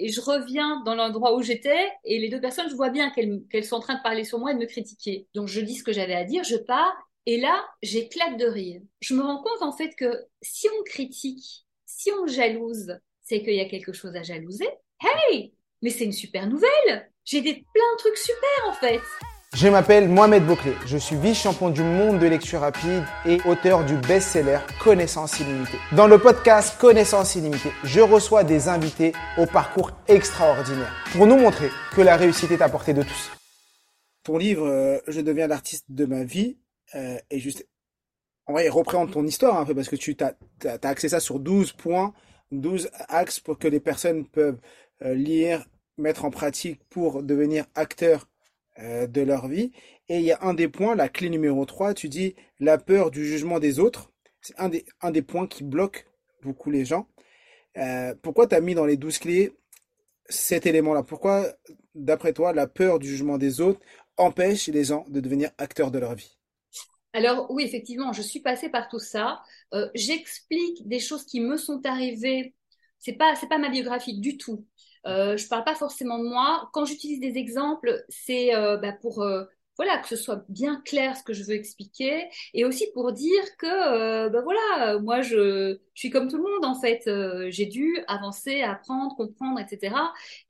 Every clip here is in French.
Et je reviens dans l'endroit où j'étais et les deux personnes, je vois bien qu'elles sont en train de parler sur moi et de me critiquer. Donc je dis ce que j'avais à dire, je pars et là, j'éclate de rire. Je me rends compte en fait que si on critique, si on jalouse, c'est qu'il y a quelque chose à jalouser. Hey, mais c'est une super nouvelle. J'ai des plein de trucs super en fait. Je m'appelle Mohamed Bouclé, je suis vice-champion du monde de lecture rapide et auteur du best-seller Connaissance illimitée. Dans le podcast Connaissance illimitée, je reçois des invités au parcours extraordinaire pour nous montrer que la réussite est à portée de tous. Ton livre euh, Je deviens l'artiste de ma vie euh, est juste en vrai, il représente ton histoire un peu parce que tu as, as, axé ça sur 12 points, 12 axes pour que les personnes peuvent euh, lire, mettre en pratique pour devenir acteurs euh, de leur vie. Et il y a un des points, la clé numéro 3, tu dis la peur du jugement des autres. C'est un des, un des points qui bloque beaucoup les gens. Euh, pourquoi tu as mis dans les douze clés cet élément-là? Pourquoi, d'après toi, la peur du jugement des autres empêche les gens de devenir acteurs de leur vie? Alors oui, effectivement, je suis passée par tout ça. Euh, j'explique des choses qui me sont arrivées. C'est pas, c'est pas ma biographie du tout. Euh, je parle pas forcément de moi. Quand j'utilise des exemples, c'est euh, bah, pour euh, voilà que ce soit bien clair ce que je veux expliquer et aussi pour dire que euh, bah, voilà moi je, je, suis comme tout le monde en fait. J'ai dû avancer, apprendre, comprendre, etc.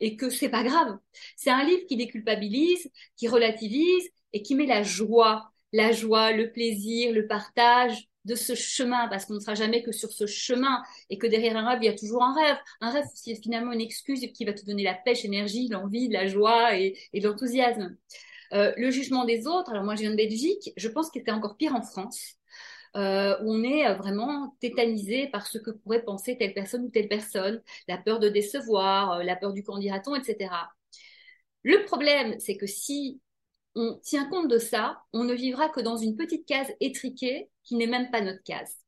Et que c'est pas grave. C'est un livre qui déculpabilise, qui relativise et qui met la joie, la joie, le plaisir, le partage de ce chemin, parce qu'on ne sera jamais que sur ce chemin, et que derrière un rêve, il y a toujours un rêve. Un rêve, c'est finalement une excuse qui va te donner la pêche, l'énergie, l'envie, la joie et, l'enthousiasme. Euh, le jugement des autres, alors moi je viens de Belgique, je pense qu'il était encore pire en France, euh, on est vraiment tétanisé par ce que pourrait penser telle personne ou telle personne, la peur de décevoir, euh, la peur du candidaton, etc. Le problème, c'est que si on tient compte de ça, on ne vivra que dans une petite case étriquée qui n'est même pas notre case.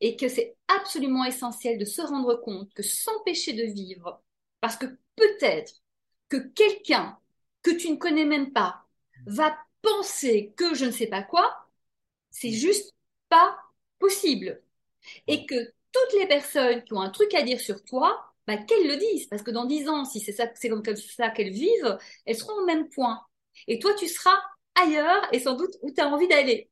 Et que c'est absolument essentiel de se rendre compte que s'empêcher de vivre, parce que peut-être que quelqu'un que tu ne connais même pas va penser que je ne sais pas quoi, c'est juste pas possible. Et que toutes les personnes qui ont un truc à dire sur toi, bah, qu'elles le disent. Parce que dans dix ans, si c'est ça, c'est comme ça qu'elles vivent, elles seront au même point. Et toi, tu seras ailleurs et sans doute où tu as envie d'aller.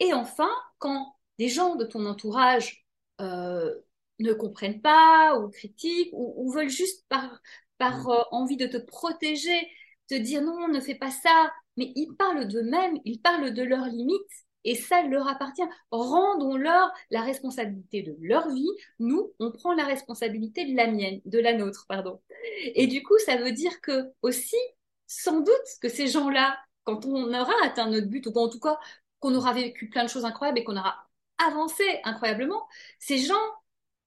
Et enfin, quand des gens de ton entourage euh, ne comprennent pas ou critiquent ou, veulent juste par, par mm. euh, envie de te protéger, te dire non, ne fais pas ça, mais ils parlent d'eux-mêmes, ils parlent de leurs limites et ça leur appartient. Rendons-leur la responsabilité de leur vie. Nous, on prend la responsabilité de la mienne, de la nôtre, pardon. Et du coup, ça veut dire que aussi, sans doute que ces gens-là, quand on aura atteint notre but, ou en tout cas qu'on aura vécu plein de choses incroyables et qu'on aura avancé incroyablement, ces gens,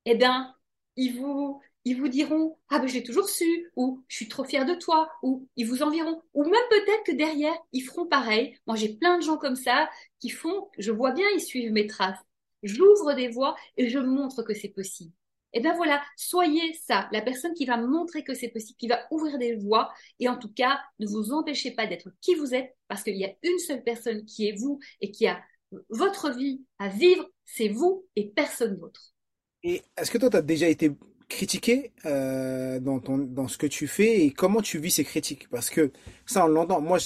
eh bien, ils vous, ils vous diront ah ben j'ai toujours su ou je suis trop fière de toi ou ils vous envieront ou même peut-être que derrière ils feront pareil. Moi j'ai plein de gens comme ça qui font, je vois bien ils suivent mes traces. J'ouvre des voies et je montre que c'est possible. Et eh bien voilà, soyez ça, la personne qui va montrer que c'est possible, qui va ouvrir des voies. Et en tout cas, ne vous empêchez pas d'être qui vous êtes, parce qu'il y a une seule personne qui est vous et qui a votre vie à vivre, c'est vous et personne d'autre. Et est-ce que toi, tu as déjà été critiqué euh, dans, ton, dans ce que tu fais et comment tu vis ces critiques Parce que ça, on l'entend. Moi,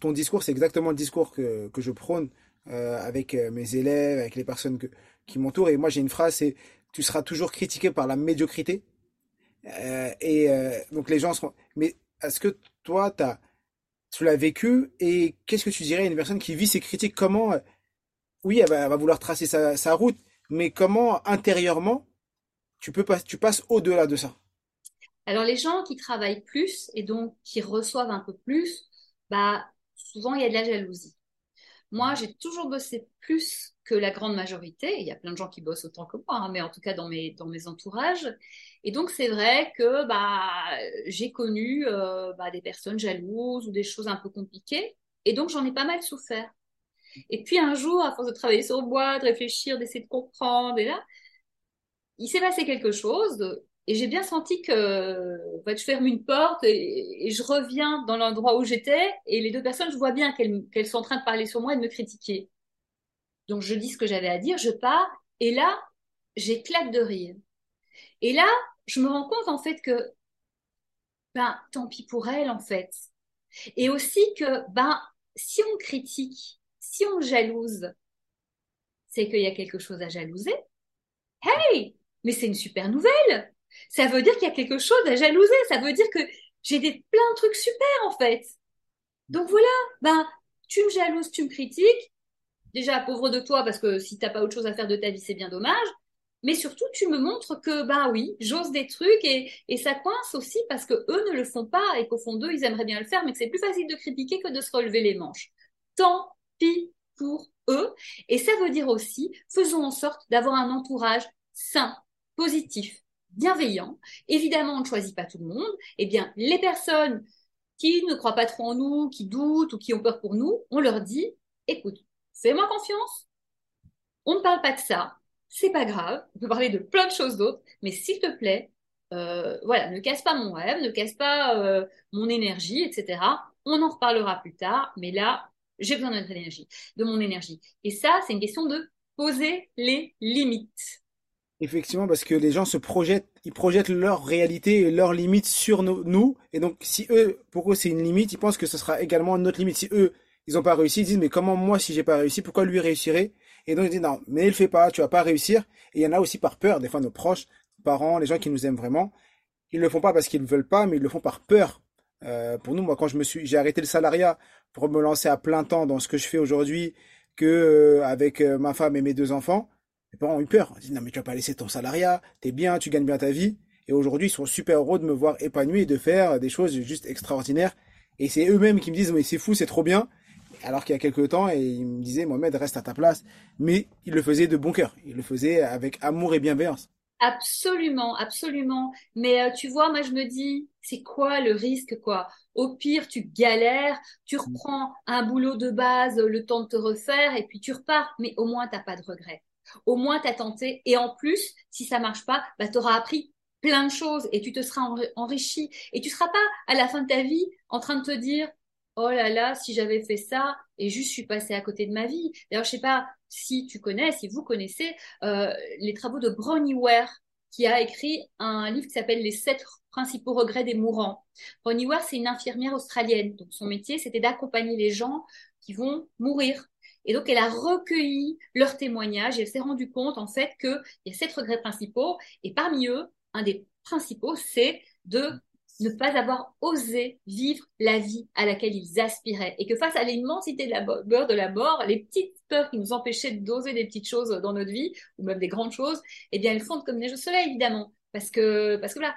ton discours, c'est exactement le discours que, que je prône euh, avec euh, mes élèves, avec les personnes que, qui m'entourent. Et moi, j'ai une phrase, c'est tu seras toujours critiqué par la médiocrité. Euh, et euh, donc les gens seront. Mais est-ce que toi, as, tu l'as vécu et qu'est-ce que tu dirais à une personne qui vit ces critiques? Comment, euh, oui, elle va, vouloir tracer sa, route, mais comment intérieurement tu peux pas, tu passes au-delà de ça Alors les gens qui travaillent plus et donc qui reçoivent un peu plus, bah souvent il y a de la jalousie. Moi, j'ai toujours bossé plus que la grande majorité. Il y a plein de gens qui bossent autant que moi, hein, mais en tout cas dans mes, dans mes entourages. Et donc, c'est vrai que bah, j'ai connu euh, bah, des personnes jalouses ou des choses un peu compliquées. Et donc, j'en ai pas mal souffert. Et puis un jour, à force de travailler sur moi, de réfléchir, d'essayer de comprendre, et là, il s'est passé quelque chose. Et j'ai bien senti que bah, je ferme une porte et, je reviens dans l'endroit où j'étais. Et les deux personnes, je vois bien qu'elles sont en train de parler sur moi et de me critiquer. Donc je dis ce que j'avais à dire, je pars. Et là, j'éclate de rire. Et là, je me rends compte en fait que, ben, tant pis pour elles en fait. Et aussi que, ben, si on critique, si on jalouse, c'est qu'il y a quelque chose à jalouser. Hey, mais c'est une super nouvelle. Ça veut dire qu'il y a quelque chose à jalouser. Ça veut dire que j'ai des plein de trucs super en fait. Donc voilà, ben tu me jalouses, tu me critiques. Déjà pauvre de toi parce que si t'as pas autre chose à faire de ta vie, c'est bien dommage. Mais surtout, tu me montres que ben oui, j'ose des trucs et, et ça coince aussi parce que eux ne le font pas et qu'au fond d'eux, ils aimeraient bien le faire, mais que c'est plus facile de critiquer que de se relever les manches. Tant pis pour eux. Et ça veut dire aussi, faisons en sorte d'avoir un entourage sain, positif, bienveillant. Évidemment, on ne choisit pas tout le monde. Eh bien, les personnes qui ne croient pas trop en nous, qui doutent ou qui ont peur pour nous, on leur dit, écoute, fais-moi confiance. On ne parle pas de ça. C'est pas grave. On peut parler de plein de choses d'autres. Mais s'il te plaît, euh, voilà, ne casse pas mon rêve, ne casse pas euh, mon énergie, etc. On en reparlera plus tard. Mais là, j'ai besoin de notre énergie, de mon énergie. Et ça, c'est une question de poser les limites. Effectivement, parce que les gens se projettent, ils projettent leur réalité et leurs limites sur nous. Et donc, si eux, pour eux, c'est une limite, ils pensent que ce sera également notre limite. Si eux, ils n'ont pas réussi, ils disent, mais comment moi, si j'ai pas réussi, pourquoi lui réussirait? Et donc, ils disent, non, mais il fait pas, tu vas pas réussir. Et il y en a aussi par peur, des fois, nos proches, parents, les gens qui nous aiment vraiment, ils le font pas parce qu'ils ne veulent pas, mais ils le font par peur. Euh, pour nous, moi, quand je me suis, j'ai arrêté le salariat pour me lancer à plein temps dans ce que je fais aujourd'hui, que euh, avec euh, ma femme et mes deux enfants, mes parents ont eu peur. Ils disent, non, mais tu vas pas laisser ton salariat, t'es bien, tu gagnes bien ta vie. Et aujourd'hui, ils sont super heureux de me voir épanoui et de faire des choses juste extraordinaires. Et c'est eux-mêmes qui me disent, mais c'est fou, c'est trop bien. Alors qu'il y a quelques temps, et ils me disaient, Mohamed, reste à ta place. Mais ils le faisaient de bon cœur. Ils le faisaient avec amour et bienveillance. Absolument, absolument. Mais euh, tu vois, moi je me dis, c'est quoi le risque, quoi? Au pire, tu galères, tu reprends un boulot de base, le temps de te refaire, et puis tu repars. Mais au moins, t'as pas de regrets. Au moins, tu tenté. Et en plus, si ça marche pas, bah, tu auras appris plein de choses et tu te seras enrichi. Et tu seras pas à la fin de ta vie en train de te dire, oh là là, si j'avais fait ça et juste je suis passé à côté de ma vie. D'ailleurs, je sais pas si tu connais, si vous connaissez euh, les travaux de Bronnie Ware, qui a écrit un livre qui s'appelle Les sept principaux regrets des mourants. Bronnie Ware, c'est une infirmière australienne. Donc son métier, c'était d'accompagner les gens qui vont mourir et donc, elle a recueilli leurs témoignages et elle s'est rendue compte, en fait, qu'il y a sept regrets principaux. Et parmi eux, un des principaux, c'est de ne pas avoir osé vivre la vie à laquelle ils aspiraient. Et que face à l'immensité de la peur de la mort, les petites peurs qui nous empêchaient d'oser des petites choses dans notre vie, ou même des grandes choses, eh bien, elles fondent comme neige au soleil, évidemment. Parce que, parce que voilà.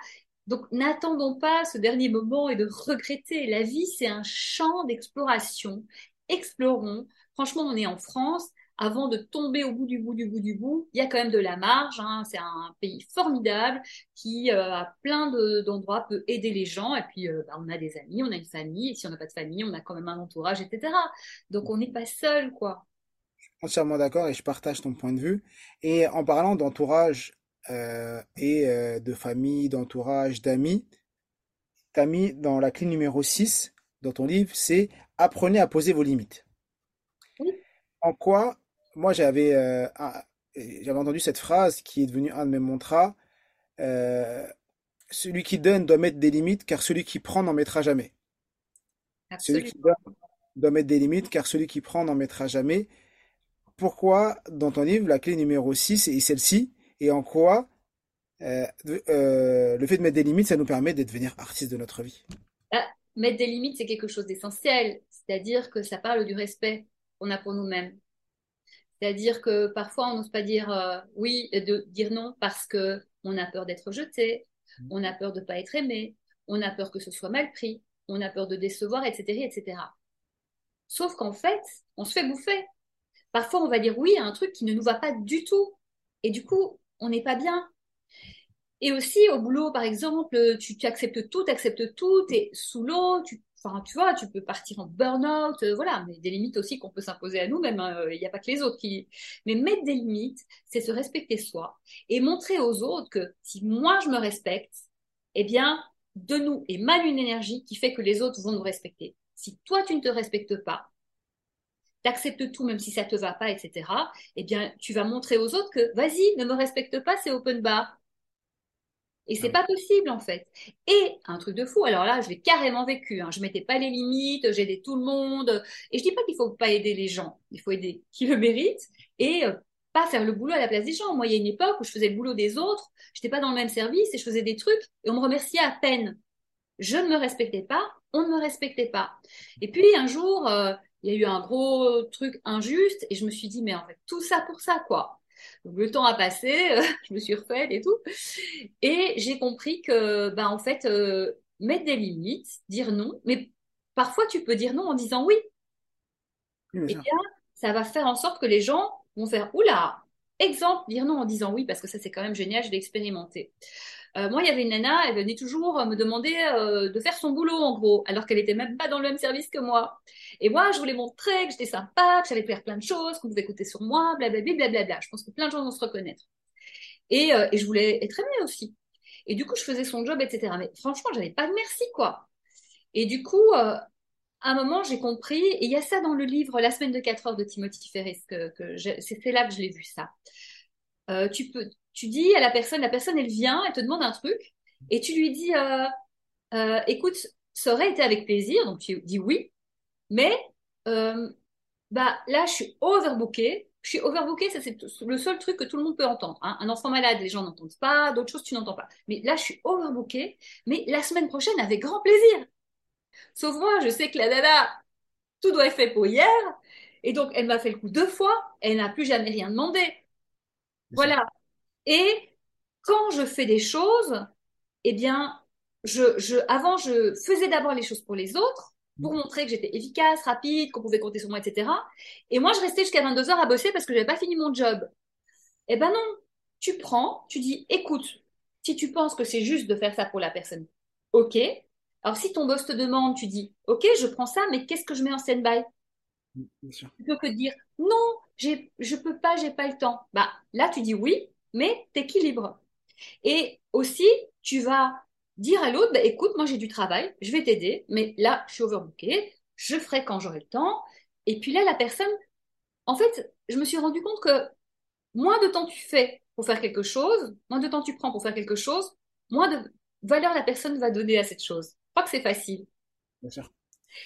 Donc, n'attendons pas ce dernier moment et de regretter. La vie, c'est un champ d'exploration. Explorons, franchement, on est en France. Avant de tomber au bout du bout du bout du bout, il y a quand même de la marge. Hein. C'est un pays formidable qui, euh, a plein d'endroits, peut aider les gens. Et puis, euh, bah, on a des amis, on a une famille. Et si on n'a pas de famille, on a quand même un entourage, etc. Donc, on n'est pas seul, quoi. Je entièrement d'accord et je partage ton point de vue. Et en parlant d'entourage euh, et de famille, d'entourage, d'amis, t'as mis dans la clé numéro 6 dans ton livre, c'est apprenez à poser vos limites en quoi, moi j'avais euh, j'avais entendu cette phrase qui est devenue un de mes mantras. Euh, celui qui donne doit mettre des limites, car celui qui prend n'en mettra jamais. Celui qui donne doit mettre des limites, car celui qui prend n'en mettra jamais. Pourquoi, dans ton livre, la clé numéro 6 est celle-ci, et en quoi euh, le fait de mettre des limites, ça nous permet de devenir artiste de notre vie? Ah, Mettre des limites, c'est quelque chose d'essentiel, c'est-à-dire que ça parle du respect qu'on a pour nous-mêmes. C'est-à-dire que parfois on n'ose pas dire euh, oui et de dire non parce que on a peur d'être jeté, mmh. on a peur de ne pas être aimé, on a peur que ce soit mal pris, on a peur de décevoir, etc., etc. Sauf qu'en fait, on se fait bouffer. Parfois, on va dire oui à un truc qui ne nous va pas du tout. Et du coup, on n'est pas bien. Et aussi, au boulot, par exemple, tu, tu acceptes tout, tu acceptes tout, tu es sous l'eau, tu, enfin, tu vois, tu peux partir en burn-out, euh, voilà, mais des limites aussi qu'on peut s'imposer à nous-mêmes, hein, il n'y a pas que les autres qui... Mais mettre des limites, c'est se respecter soi et montrer aux autres que si moi je me respecte, eh bien, de nous émane une énergie qui fait que les autres vont nous respecter. Si toi, tu ne te respectes pas, t'acceptes tout même si ça te va pas, etc., eh bien, tu vas montrer aux autres que, vas-y, ne me respecte pas, c'est open bar. Et c'est pas possible, en fait. Et un truc de fou, alors là, je l'ai carrément vécu. Hein. Je mettais pas les limites, j'aidais tout le monde. Et je dis pas qu'il faut pas aider les gens. Il faut aider qui le mérite et euh, pas faire le boulot à la place des gens. Moi, il y a une époque où je faisais le boulot des autres. J'étais pas dans le même service et je faisais des trucs et on me remerciait à peine. Je ne me respectais pas, on ne me respectait pas. Et puis un jour, euh, il y a eu un gros truc injuste et je me suis dit, mais en fait, tout ça pour ça, quoi. Donc, le temps a passé, je me suis refaite et tout. Et j'ai compris que, ben, en fait, euh, mettre des limites, dire non, mais parfois tu peux dire non en disant oui. et bien, ça va faire en sorte que les gens vont faire, oula, exemple, dire non en disant oui, parce que ça c'est quand même génial, je l'ai expérimenté. Euh, moi, il y avait une nana, elle venait toujours me demander euh, de faire son boulot, en gros, alors qu'elle était même pas dans le même service que moi. Et moi, je voulais montrer que j'étais sympa, que j'allais faire plein de choses, qu'on pouvait écouter sur moi, blablabla, blablabla. Je pense que plein de gens vont se reconnaître. Et, euh, et je voulais être aimée aussi. Et du coup, je faisais son job, etc. Mais franchement, j'avais pas de merci, quoi. Et du coup, euh, à un moment, j'ai compris, et il y a ça dans le livre La semaine de 4 heures de Timothy Ferris, que, c'est là que je l'ai vu, ça. Euh, tu peux, tu dis à la personne, la personne, elle vient, elle te demande un truc, et tu lui dis, euh, euh, écoute, ça aurait été avec plaisir, donc tu dis oui, mais bah là, je suis overbookée. Je suis overbookée, ça c'est le seul truc que tout le monde peut entendre. Hein. Un enfant malade, les gens n'entendent pas, d'autres choses tu n'entends pas. Mais là, je suis overbookée, mais la semaine prochaine, avec grand plaisir. Sauf moi, je sais que la dada, tout doit être fait pour hier, et donc elle m'a fait le coup deux fois, elle n'a plus jamais rien demandé. Voilà. Et quand je fais des choses, eh bien, je, je, avant, je faisais d'abord les choses pour les autres, pour montrer que j'étais efficace, rapide, qu'on pouvait compter sur moi, etc. Et moi, je restais jusqu'à 22 heures à bosser parce que j'avais pas fini mon job. Eh ben non, tu prends, tu dis, écoute, si tu penses que c'est juste de faire ça pour la personne, ok. Alors si ton boss te demande, tu dis, ok, je prends ça, mais qu'est-ce que je mets en stand-by? Plutôt que de dire, non, je peux pas, j'ai pas le temps. Bah là, tu dis oui, mais t'équilibres. Et aussi, tu vas dire à l'autre, bah, écoute, moi j'ai du travail, je vais t'aider, mais là, je suis overbookée, je ferai quand j'aurai le temps. Et puis là, la personne, en fait, je me suis rendu compte que moins de temps tu fais pour faire quelque chose, moins de temps tu prends pour faire quelque chose, moins de valeur la personne va donner à cette chose. Crois que c'est facile. Bien sûr.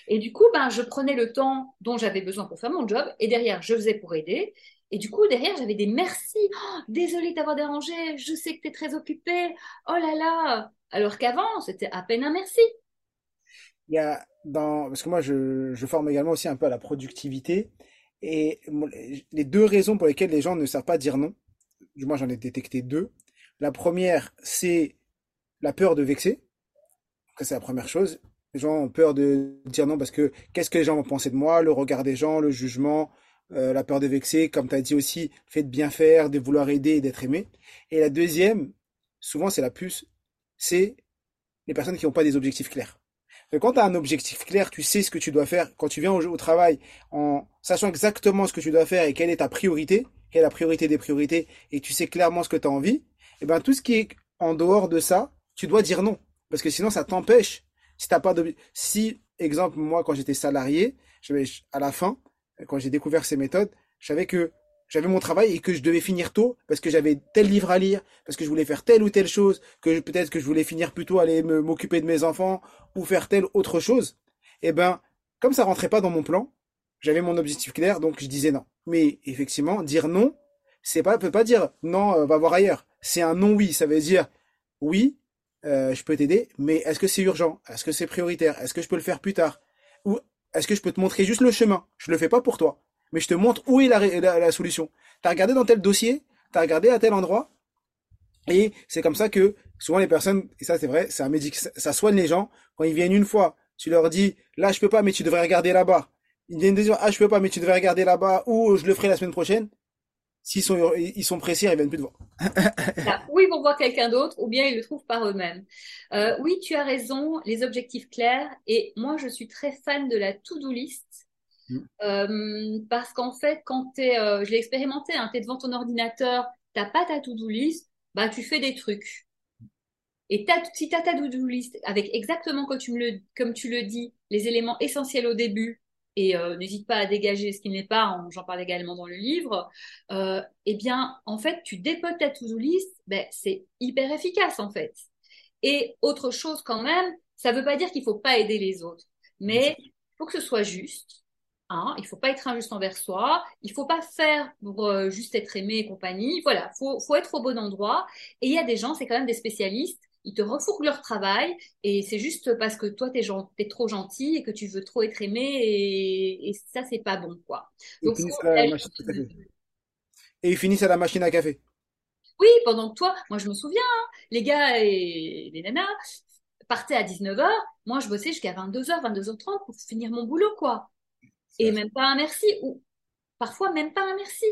Et du coup, ben, je prenais le temps dont j'avais besoin pour faire mon job, et derrière, je faisais pour aider. Et du coup, derrière, j'avais des merci. Oh, désolée d'avoir dérangé, je sais que tu es très occupé. Oh là là. Alors qu'avant, c'était à peine un merci. Il y a dans, parce que moi, je, je forme également aussi un peu à la productivité. Et les deux raisons pour lesquelles les gens ne savent pas dire non, du moins j'en ai détecté deux. La première, c'est la peur de vexer. C'est la première chose. Les gens ont peur de dire non parce que qu'est-ce que les gens vont penser de moi, le regard des gens, le jugement, euh, la peur de vexer, comme tu as dit aussi, fait de bien faire, de vouloir aider et d'être aimé. Et la deuxième, souvent c'est la plus, c'est les personnes qui n'ont pas des objectifs clairs. quand tu as un objectif clair, tu sais ce que tu dois faire. Quand tu viens au, au, travail en sachant exactement ce que tu dois faire et quelle est ta priorité, quelle est la priorité des priorités, et tu sais clairement ce que tu as envie, et eh ben tout ce qui est en dehors de ça, tu dois dire non. Parce que sinon, ça t'empêche si t'as pas de, si, exemple, moi, quand j'étais salarié, à la fin, quand j'ai découvert ces méthodes, je savais que j'avais mon travail et que je devais finir tôt parce que j'avais tel livre à lire, parce que je voulais faire telle ou telle chose, que peut-être que je voulais finir plutôt aller m'occuper de mes enfants ou faire telle autre chose. Et eh ben, comme ça rentrait pas dans mon plan, j'avais mon objectif clair, donc je disais non. Mais effectivement, dire non, c'est pas, peut pas dire non, euh, va voir ailleurs. C'est un non oui, ça veut dire oui, euh, je peux t'aider, mais est-ce que c'est urgent? Est-ce que c'est prioritaire? Est-ce que je peux le faire plus tard? Ou est-ce que je peux te montrer juste le chemin? Je le fais pas pour toi, mais je te montre où est la, la, la solution. T'as regardé dans tel dossier T'as regardé à tel endroit Et c'est comme ça que souvent les personnes, et ça c'est vrai, c'est un médic, ça soigne les gens quand ils viennent une fois. Tu leur dis, là je peux pas, mais tu devrais regarder là-bas. Ils viennent dire, ah, je peux pas, mais tu devrais regarder là-bas, ou je le ferai la semaine prochaine. S'ils sont, ils sont pressés, ils viennent plus te voir. ou ils vont voir quelqu'un d'autre, ou bien ils le trouvent par eux-mêmes. Euh, oui, tu as raison, les objectifs clairs. Et moi, je suis très fan de la to-do list. Mm. Euh, parce qu'en fait, quand tu es, euh, je l'ai expérimenté, hein, tu es devant ton ordinateur, t'as pas ta to-do list, bah tu fais des trucs. Et si tu as ta to-do list avec exactement comme tu, me le, comme tu le dis, les éléments essentiels au début, et euh, n'hésite pas à dégager ce qui n'est pas, j'en parle également dans le livre, euh, eh bien, en fait, tu dépotes ta to-do list, ben, c'est hyper efficace, en fait. Et autre chose quand même, ça ne veut pas dire qu'il ne faut pas aider les autres, mais il faut que ce soit juste. Hein, il ne faut pas être injuste envers soi, il ne faut pas faire pour euh, juste être aimé et compagnie. Voilà, faut, faut être au bon endroit. Et il y a des gens, c'est quand même des spécialistes ils te refourguent leur travail et c'est juste parce que toi, tu es, trop gentil et que tu veux trop être aimé et, et ça, c'est pas bon, quoi. Donc, ils et ils finissent à la machine à café. Oui, pendant que toi, moi je me souviens, hein, les gars et les nanas partaient à 19h, moi je bossais jusqu'à 22h, 22h30 pour finir mon boulot, quoi. Et même pas un merci, ou parfois même pas un merci.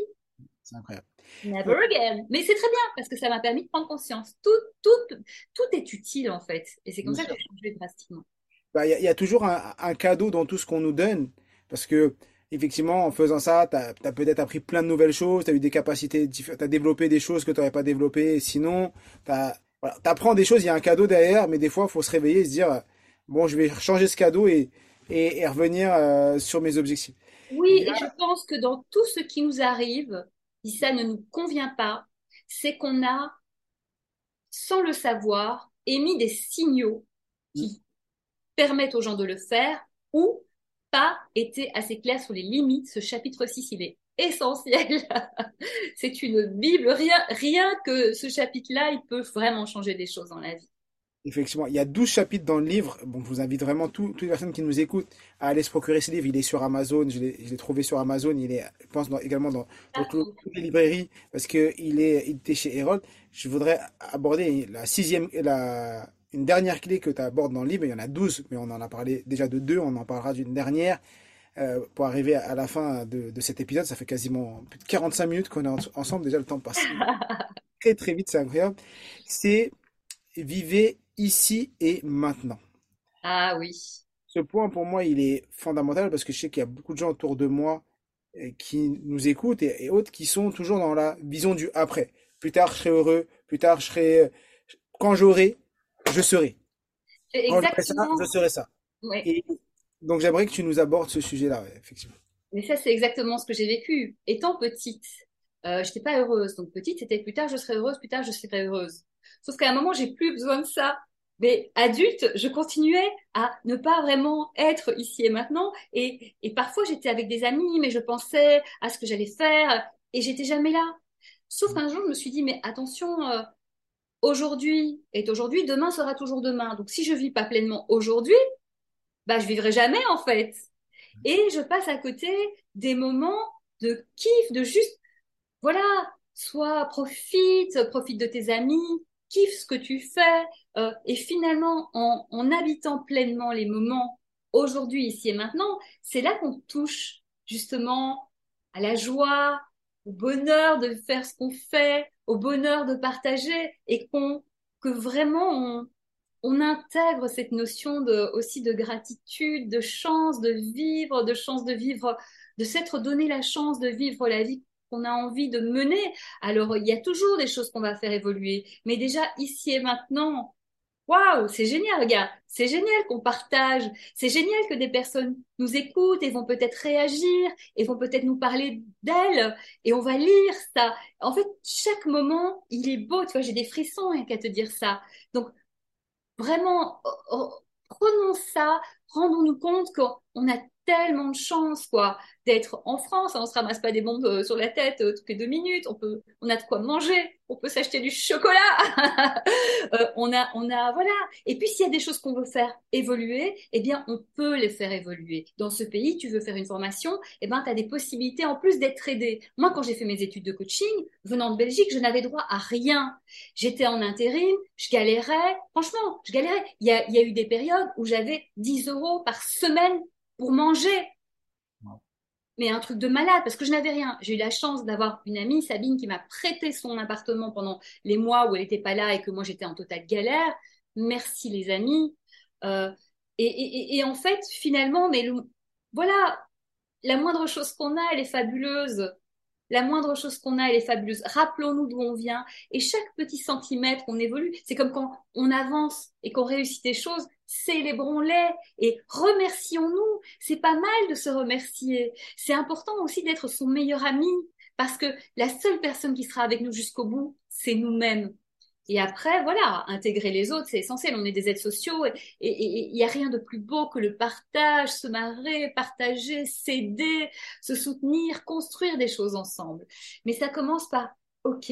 C'est incroyable. Never again. Mais c'est très bien parce que ça m'a permis de prendre conscience. Tout, tout, tout est utile en fait. Et c'est comme ça que j'ai changé drastiquement. Bah, il y, a toujours un, cadeau dans tout ce qu'on nous donne. Parce que, effectivement, en faisant ça, tu as, peut-être appris plein de nouvelles choses, tu as eu des capacités, tu as développé des choses que tu n'aurais pas développées. Sinon, tu apprends des choses, il y a un cadeau derrière, mais des fois, il faut se réveiller et se dire, bon, je vais changer ce cadeau et, et, revenir euh, sur mes objectifs. Oui, et je pense que dans tout ce qui nous arrive, si ça ne nous convient pas, c'est qu'on a, sans le savoir, émis des signaux qui permettent aux gens de le faire ou pas été assez clair sur les limites. Ce chapitre 6, il est essentiel. c'est une Bible. Rien, rien que ce chapitre-là, il peut vraiment changer des choses dans la vie. Effectivement, il y a 12 chapitres dans le livre. Bon, je vous invite vraiment toutes les personnes qui nous écoutent à aller se procurer ce livre. Il est sur Amazon. Je l'ai trouvé sur Amazon. Il est, je pense, également dans, toutes les librairies parce que il est, il était chez Herold. Je voudrais aborder la sixième, la, une dernière clé que tu abordes dans le livre. Il y en a 12, mais on en a parlé déjà de deux. On en parlera d'une dernière. Euh, pour arriver à la fin de, de, cet épisode, ça fait quasiment plus de 45 minutes qu'on est ensemble. Déjà, le temps passe très très vite, c'est incroyable. C'est vivez ici et maintenant. Ah oui. Ce point, pour moi, il est fondamental parce que je sais qu'il y a beaucoup de gens autour de moi euh, qui nous écoutent et, autres qui sont toujours dans la vision du après. Plus tard, je serai heureux. Plus tard, je serai. Euh, quand j'aurai, je serai. Exactement. je serai ça. donc, j'aimerais que tu nous abordes ce sujet-là, effectivement. Mais ça, c'est exactement ce que j'ai vécu. Étant petite, euh, je n'étais pas heureuse. Donc, petite, c'était plus tard, je serai heureuse, plus tard, je serai heureuse. Sauf qu'à un moment, j'ai plus besoin de ça. Mais adulte, je continuais à ne pas vraiment être ici et maintenant. Et, parfois, j'étais avec des amis, mais je pensais à ce que j'allais faire et j'étais jamais là. Sauf qu'un jour, je me suis dit, mais attention, euh, aujourd'hui est aujourd'hui, demain sera toujours demain. Donc, si je vis pas pleinement aujourd'hui, bah, je vivrai jamais, en fait. Et je passe à côté des moments de kiff, de juste, voilà, soit profite, profite de tes amis, ce que tu fais. Euh, et finalement, en, en, habitant pleinement les moments aujourd'hui, ici et maintenant, c'est là qu'on touche justement à la joie, au bonheur de faire ce qu'on fait, au bonheur de partager et qu'on que vraiment on, on intègre cette notion de, aussi de gratitude, de chance de vivre, de chance de vivre, de s'être donné la chance de vivre la vie qu'on a envie de mener. Alors, il y a toujours des choses qu'on va faire évoluer. Mais déjà, ici et maintenant, waouh, c'est génial, gars. C'est génial qu'on partage. C'est génial que des personnes nous écoutent et vont peut-être réagir et vont peut-être nous parler d'elles et on va lire ça. En fait, chaque moment, il est beau. Tu vois, j'ai des frissons rien qu'à te dire ça. Donc, vraiment, oh, oh, prenons ça, rendons-nous compte qu'on a tellement de chance, quoi, d'être en France. On se ramasse pas des bombes euh, sur la tête euh, toutes les deux minutes. On peut, on a de quoi manger. On peut s'acheter du chocolat. Euh, on a, on a, voilà. Et puis s'il y a des choses qu'on veut faire évoluer, eh bien, on peut les faire évoluer. Dans ce pays, tu veux faire une formation, eh ben, tu as des possibilités en plus d'être aidé. Moi, quand j'ai fait mes études de coaching, venant de Belgique, je n'avais droit à rien. J'étais en intérim, je galérais. Franchement, je galérais. Il y a, il y a eu des périodes où j'avais 10 euros par semaine pour manger. mais un truc de malade parce que je n'avais rien. J'ai eu la chance d'avoir une amie, Sabine, qui m'a prêté son appartement pendant les mois où elle n'était pas là et que moi j'étais en totale galère. Merci les amis. Euh, et, en fait, finalement, mais voilà, la moindre chose qu'on a, elle est fabuleuse. La moindre chose qu'on a, elle est fabuleuse. Rappelons-nous d'où on vient. Et chaque petit centimètre qu'on évolue, c'est comme quand on avance et qu'on réussit des choses, célébrons-les et remercions-nous. C'est pas mal de se remercier. C'est important aussi d'être son meilleur ami parce que la seule personne qui sera avec nous jusqu'au bout, c'est nous-mêmes. Et après, voilà, intégrer les autres, c'est essentiel. On est des êtres sociaux et il n'y a rien de plus beau que le partage, se marrer, partager, s'aider, se soutenir, construire des choses ensemble. Mais ça commence par, ok,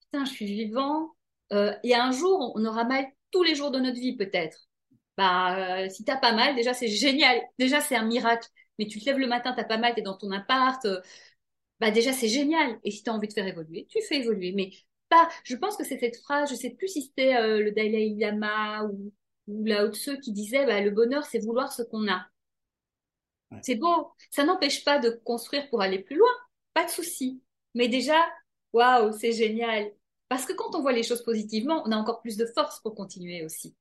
putain, je suis vivant. Euh, et un jour, on aura mal tous les jours de notre vie peut-être. Bah, euh, si t'as pas mal, déjà c'est génial. Déjà c'est un miracle. Mais tu te lèves le matin, t'as pas mal, t'es dans ton appart. Euh, bah déjà c'est génial. Et si t'as envie de faire évoluer, tu fais évoluer. Mais pas. Je pense que c'est cette phrase. Je sais plus si c'était euh, le Dalai Lama ou, ou Lao Tzu qui disait bah, le bonheur c'est vouloir ce qu'on a. C'est beau. Ça n'empêche pas de construire pour aller plus loin. Pas de souci. Mais déjà, waouh, c'est génial. Parce que quand on voit les choses positivement, on a encore plus de force pour continuer aussi.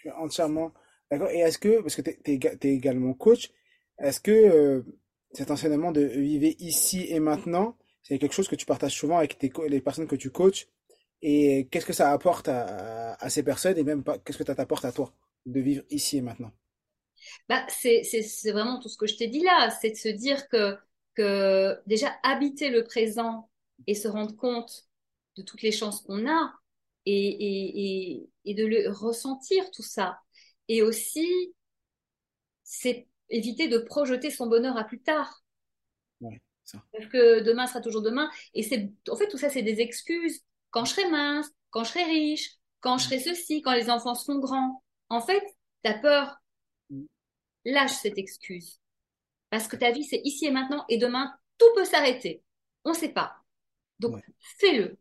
Je suis entièrement d'accord. Et est-ce que, parce que tu es, également coach, est-ce que euh, cet enseignement de vivre ici et maintenant, c'est quelque chose que tu partages souvent avec les personnes que tu coaches? Et qu'est-ce que ça apporte à, à, ces personnes et même qu'est-ce que ça t'apporte à toi de vivre ici et maintenant? Bah, c'est vraiment tout ce que je t'ai dit là, c'est de se dire que, que déjà habiter le présent et se rendre compte de toutes les chances qu'on a et, et, et, de le ressentir tout ça. Et aussi, c'est éviter de projeter son bonheur à plus tard. Ouais, ça. Parce que demain sera toujours demain. Et c'est, en fait, tout ça, c'est des excuses. Quand je serai mince, quand je serai riche, quand je serai ceci, quand les enfants seront grands. En fait, t'as peur. Mm. Lâche cette excuse. Parce que ta vie, c'est ici et maintenant, et demain, tout peut s'arrêter. On ne sait pas. Donc, fais-le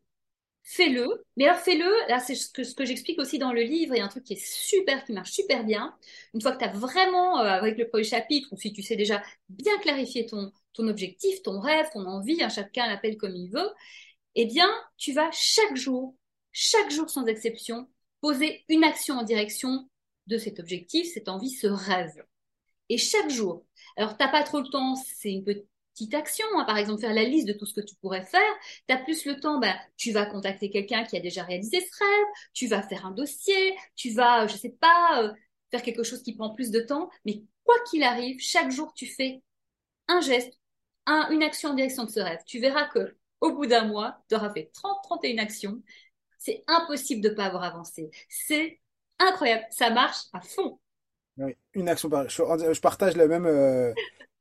fais-le. Mais alors fais-le, là c'est ce que, j'explique aussi dans le livre, a un truc qui est super, qui marche super bien. Une fois que tu as vraiment, euh, avec le premier chapitre, ou si tu sais déjà bien clarifier ton, ton objectif, ton rêve, ton envie, hein, chacun l'appelle comme il veut, eh bien, tu vas chaque jour, chaque jour sans exception, poser une action en direction de cet objectif, cette envie, ce rêve. Et chaque jour. Alors, t'as pas trop le temps, c'est une petite action, hein. par exemple faire la liste de tout ce que tu pourrais faire. Tu as plus le temps, ben, tu vas contacter quelqu'un qui a déjà réalisé ce rêve, tu vas faire un dossier, tu vas, je sais pas, euh, faire quelque chose qui prend plus de temps. Mais quoi qu'il arrive, chaque jour, tu fais un geste, un, une action en direction de ce rêve. Tu verras que au bout d'un mois, tu auras fait 30, 31 actions. C'est impossible de ne pas avoir avancé. C'est incroyable. Ça marche à fond. Oui, une action par... je, partage le même, euh,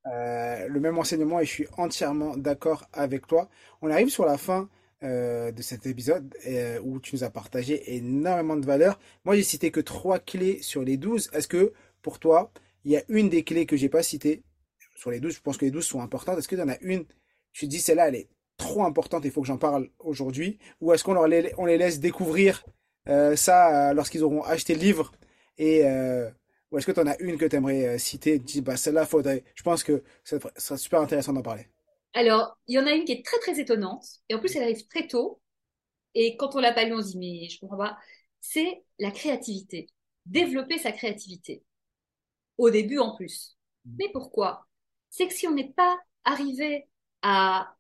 euh, le même enseignement et je suis entièrement d'accord avec toi. On arrive sur la fin euh, de cet épisode euh, où tu nous as partagé énormément de valeurs. Moi, j'ai cité que trois clés sur les 12. Est-ce que pour toi, il y a une des clés que j'ai pas citées sur les 12 Je pense que les 12 sont importantes. Est-ce qu'il y en a une? Tu te dis celle-là, elle est trop importante, il faut que j'en parle aujourd'hui Ou est-ce qu'on les, les laisse découvrir ça lorsqu'ils auront acheté le livre et ou est-ce que tu en as une que tu aimerais euh, citer dis, bah, celle-là, faudrait. Je pense que ça serait super intéressant d'en parler. Alors, il y en a une qui est très, très étonnante. Et en plus, elle arrive très tôt. Et quand on l'a pas lu, on se dit, mais je comprends pas. C'est la créativité. Développer sa créativité. Au début, en plus. Mmh. Mais pourquoi? C'est que si on n'est pas arrivé à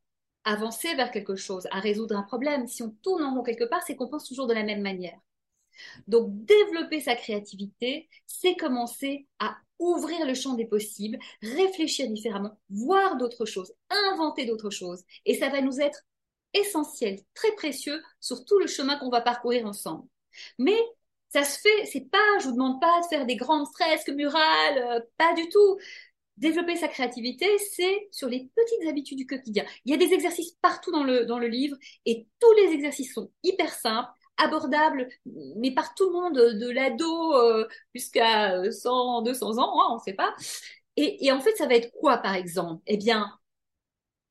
avancer vers quelque chose, à résoudre un problème, si on tourne en rond quelque part, c'est qu'on pense toujours de la même manière. Donc, développer sa créativité, c'est commencer à ouvrir le champ des possibles, réfléchir différemment, voir d'autres choses, inventer d'autres choses. Et ça va nous être essentiel, très précieux sur tout le chemin qu'on va parcourir ensemble. Mais ça se fait, c'est pas, je vous demande pas de faire des grandes fresques murales, euh, pas du tout. Développer sa créativité, c'est sur les petites habitudes du quotidien. Il y a des exercices partout dans le, dans le livre et tous les exercices sont hyper simples abordable, mais par tout le monde, de l'ado euh, jusqu'à 100, 200 ans, hein, on ne sait pas. Et, en fait, ça va être quoi, par exemple? Eh bien,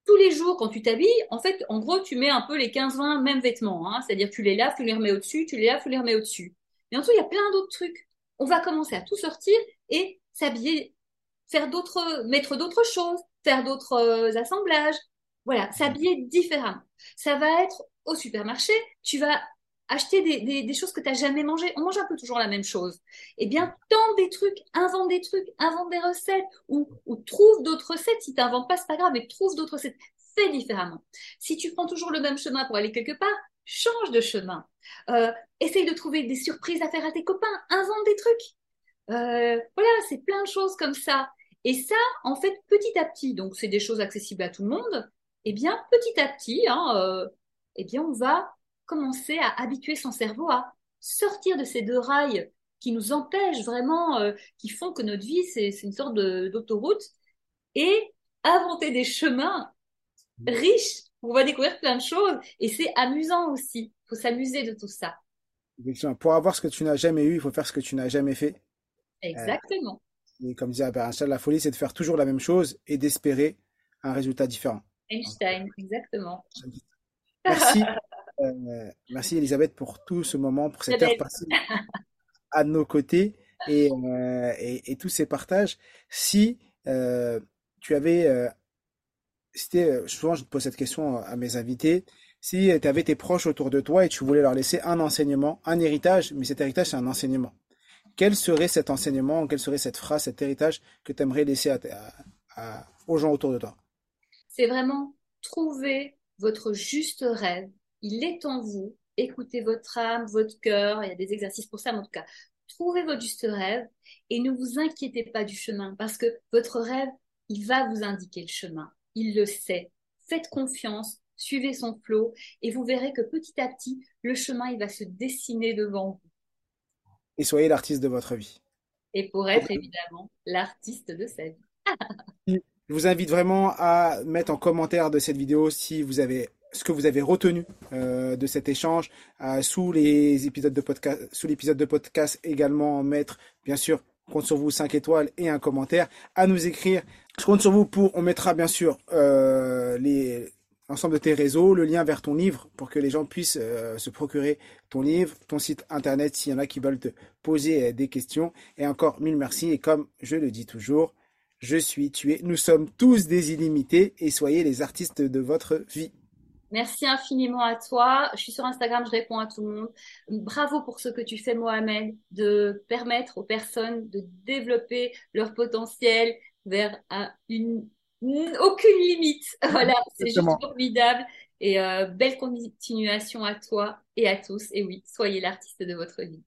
tous les jours, quand tu t'habilles, en fait, en gros, tu mets un peu les 15-20 mêmes vêtements. Hein, C'est-à-dire, tu les laves, tu les remets au-dessus, tu les laves, tu les remets au-dessus. Mais en tout, il y a plein d'autres trucs. On va commencer à tout sortir et s'habiller, faire d'autres, mettre d'autres choses, faire d'autres euh, assemblages. Voilà, s'habiller différemment. Ça va être au supermarché, tu vas acheter des, des, choses que tu n'as jamais mangées. On mange un peu toujours la même chose. Eh bien, tente des trucs, invente des trucs, invente des recettes ou, ou trouve d'autres recettes. Si tu n'inventes pas, c'est pas grave, mais trouve d'autres recettes. Fais différemment. Si tu prends toujours le même chemin pour aller quelque part, change de chemin. Euh, essaye de trouver des surprises à faire à tes copains. Invente des trucs. Euh, voilà, c'est plein de choses comme ça. Et ça, en fait, petit à petit, donc c'est des choses accessibles à tout le monde, eh bien, petit à petit, hein, euh, eh bien, on va commencer à habituer son cerveau à sortir de ces deux rails qui nous empêchent vraiment, euh, qui font que notre vie, c'est une sorte d'autoroute, et inventer des chemins riches où on va découvrir plein de choses. Et c'est amusant aussi. Il faut s'amuser de tout ça. Pour avoir ce que tu n'as jamais eu, il faut faire ce que tu n'as jamais fait. Exactement. Et comme disait Albert Einstein, la folie, c'est de faire toujours la même chose et d'espérer un résultat différent. Einstein, exactement. Merci, euh, merci Elisabeth pour tout ce moment, pour cette heure passée à nos côtés et, euh, et, tous ces partages. Si euh, tu avais, c'était souvent je te pose cette question à mes invités, si tu avais tes proches autour de toi et tu voulais leur laisser un enseignement, un héritage, mais cet héritage c'est un enseignement quel serait cet enseignement, quelle serait cette phrase, cet héritage que tu aimerais laisser aux gens autour de toi? C'est vraiment trouver votre juste rêve. Il est en vous. Écoutez votre âme, votre cœur. Il y a des exercices pour ça, mais en tout cas, trouvez votre juste rêve et ne vous inquiétez pas du chemin parce que votre rêve, il va vous indiquer le chemin. Il le sait. Faites confiance, suivez son flot et vous verrez que petit à petit, le chemin, il va se dessiner devant vous et soyez l'artiste de votre vie. Et pour être évidemment l'artiste de sa vie. Je vous invite vraiment à mettre en commentaire de cette vidéo si vous avez ce que vous avez retenu euh, de cet échange euh, sous les épisodes de podcast, sous l'épisode de podcast également mettre bien sûr compte sur vous 5 étoiles et un commentaire à nous écrire. Je compte sur vous pour on mettra bien sûr euh, les l'ensemble de tes réseaux, le lien vers ton livre pour que les gens puissent se procurer ton livre, ton site internet s'il y en a qui veulent te poser des questions. Et encore mille merci. Et comme je le dis toujours, je suis tué. Nous sommes tous des illimités et soyez les artistes de votre vie. Merci infiniment à toi. Je suis sur Instagram, je réponds à tout le monde. Bravo pour ce que tu fais, Mohamed, de permettre aux personnes de développer leur potentiel vers une aucune limite. Voilà, c'est juste formidable. Et euh, belle continuation à toi et à tous. Et oui, soyez l'artiste de votre vie.